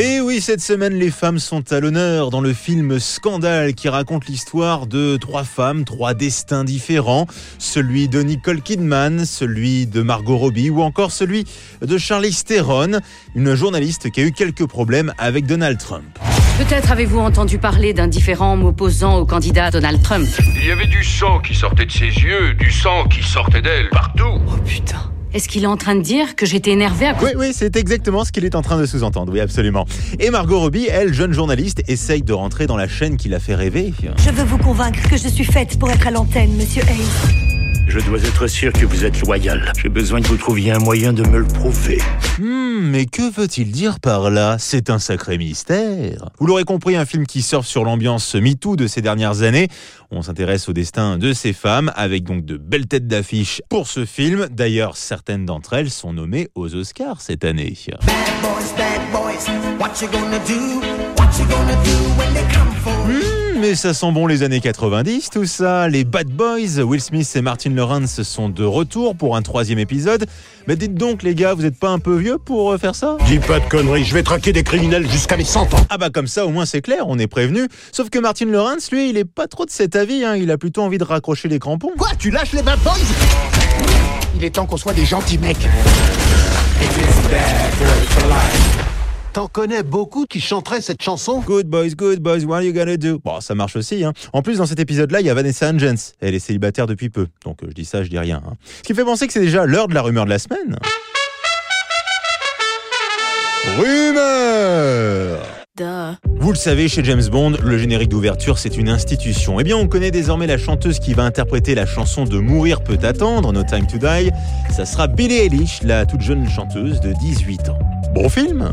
Et oui, cette semaine, les femmes sont à l'honneur dans le film Scandale qui raconte l'histoire de trois femmes, trois destins différents. Celui de Nicole Kidman, celui de Margot Robbie ou encore celui de Charlize Theron, une journaliste qui a eu quelques problèmes avec Donald Trump. Peut-être avez-vous entendu parler d'un différent m'opposant au candidat Donald Trump. Il y avait du sang qui sortait de ses yeux, du sang qui sortait d'elle, partout. Oh putain. Est-ce qu'il est en train de dire que j'étais énervé à Oui, oui, c'est exactement ce qu'il est en train de sous-entendre, oui, absolument. Et Margot Robbie, elle, jeune journaliste, essaye de rentrer dans la chaîne qui l'a fait rêver. Je veux vous convaincre que je suis faite pour être à l'antenne, monsieur Hayes. Je dois être sûr que vous êtes loyal. J'ai besoin que vous trouviez un moyen de me le prouver. Hmm, mais que veut-il dire par là? C'est un sacré mystère. Vous l'aurez compris, un film qui surfe sur l'ambiance MeToo de ces dernières années. On s'intéresse au destin de ces femmes, avec donc de belles têtes d'affiche pour ce film. D'ailleurs, certaines d'entre elles sont nommées aux Oscars cette année. Hmm, mais ça sent bon les années 90, tout ça. Les Bad Boys, Will Smith et Martin Lawrence sont de retour pour un troisième épisode. Mais dites donc, les gars, vous êtes pas un peu vieux pour euh, faire ça? Dis pas de conneries, je vais traquer des criminels jusqu'à mes 100 ans. Ah bah comme ça, au moins c'est clair, on est prévenu. Sauf que Martin Lawrence, lui, il est pas trop de cet avis. Hein. Il a plutôt envie de raccrocher les crampons. Quoi Tu lâches les Bad Boys? Il est temps qu'on soit des gentils mecs. T'en connais beaucoup qui chanteraient cette chanson Good boys, good boys, what are you gonna do? Bon, ça marche aussi. Hein. En plus, dans cet épisode-là, il y a Vanessa Hudgens. Elle est célibataire depuis peu. Donc, euh, je dis ça, je dis rien. Hein. Ce qui me fait penser que c'est déjà l'heure de la rumeur de la semaine. Rumeur vous le savez, chez James Bond, le générique d'ouverture, c'est une institution. Eh bien, on connaît désormais la chanteuse qui va interpréter la chanson de Mourir peut attendre, No Time to Die. Ça sera Billie Eilish, la toute jeune chanteuse de 18 ans. Bon film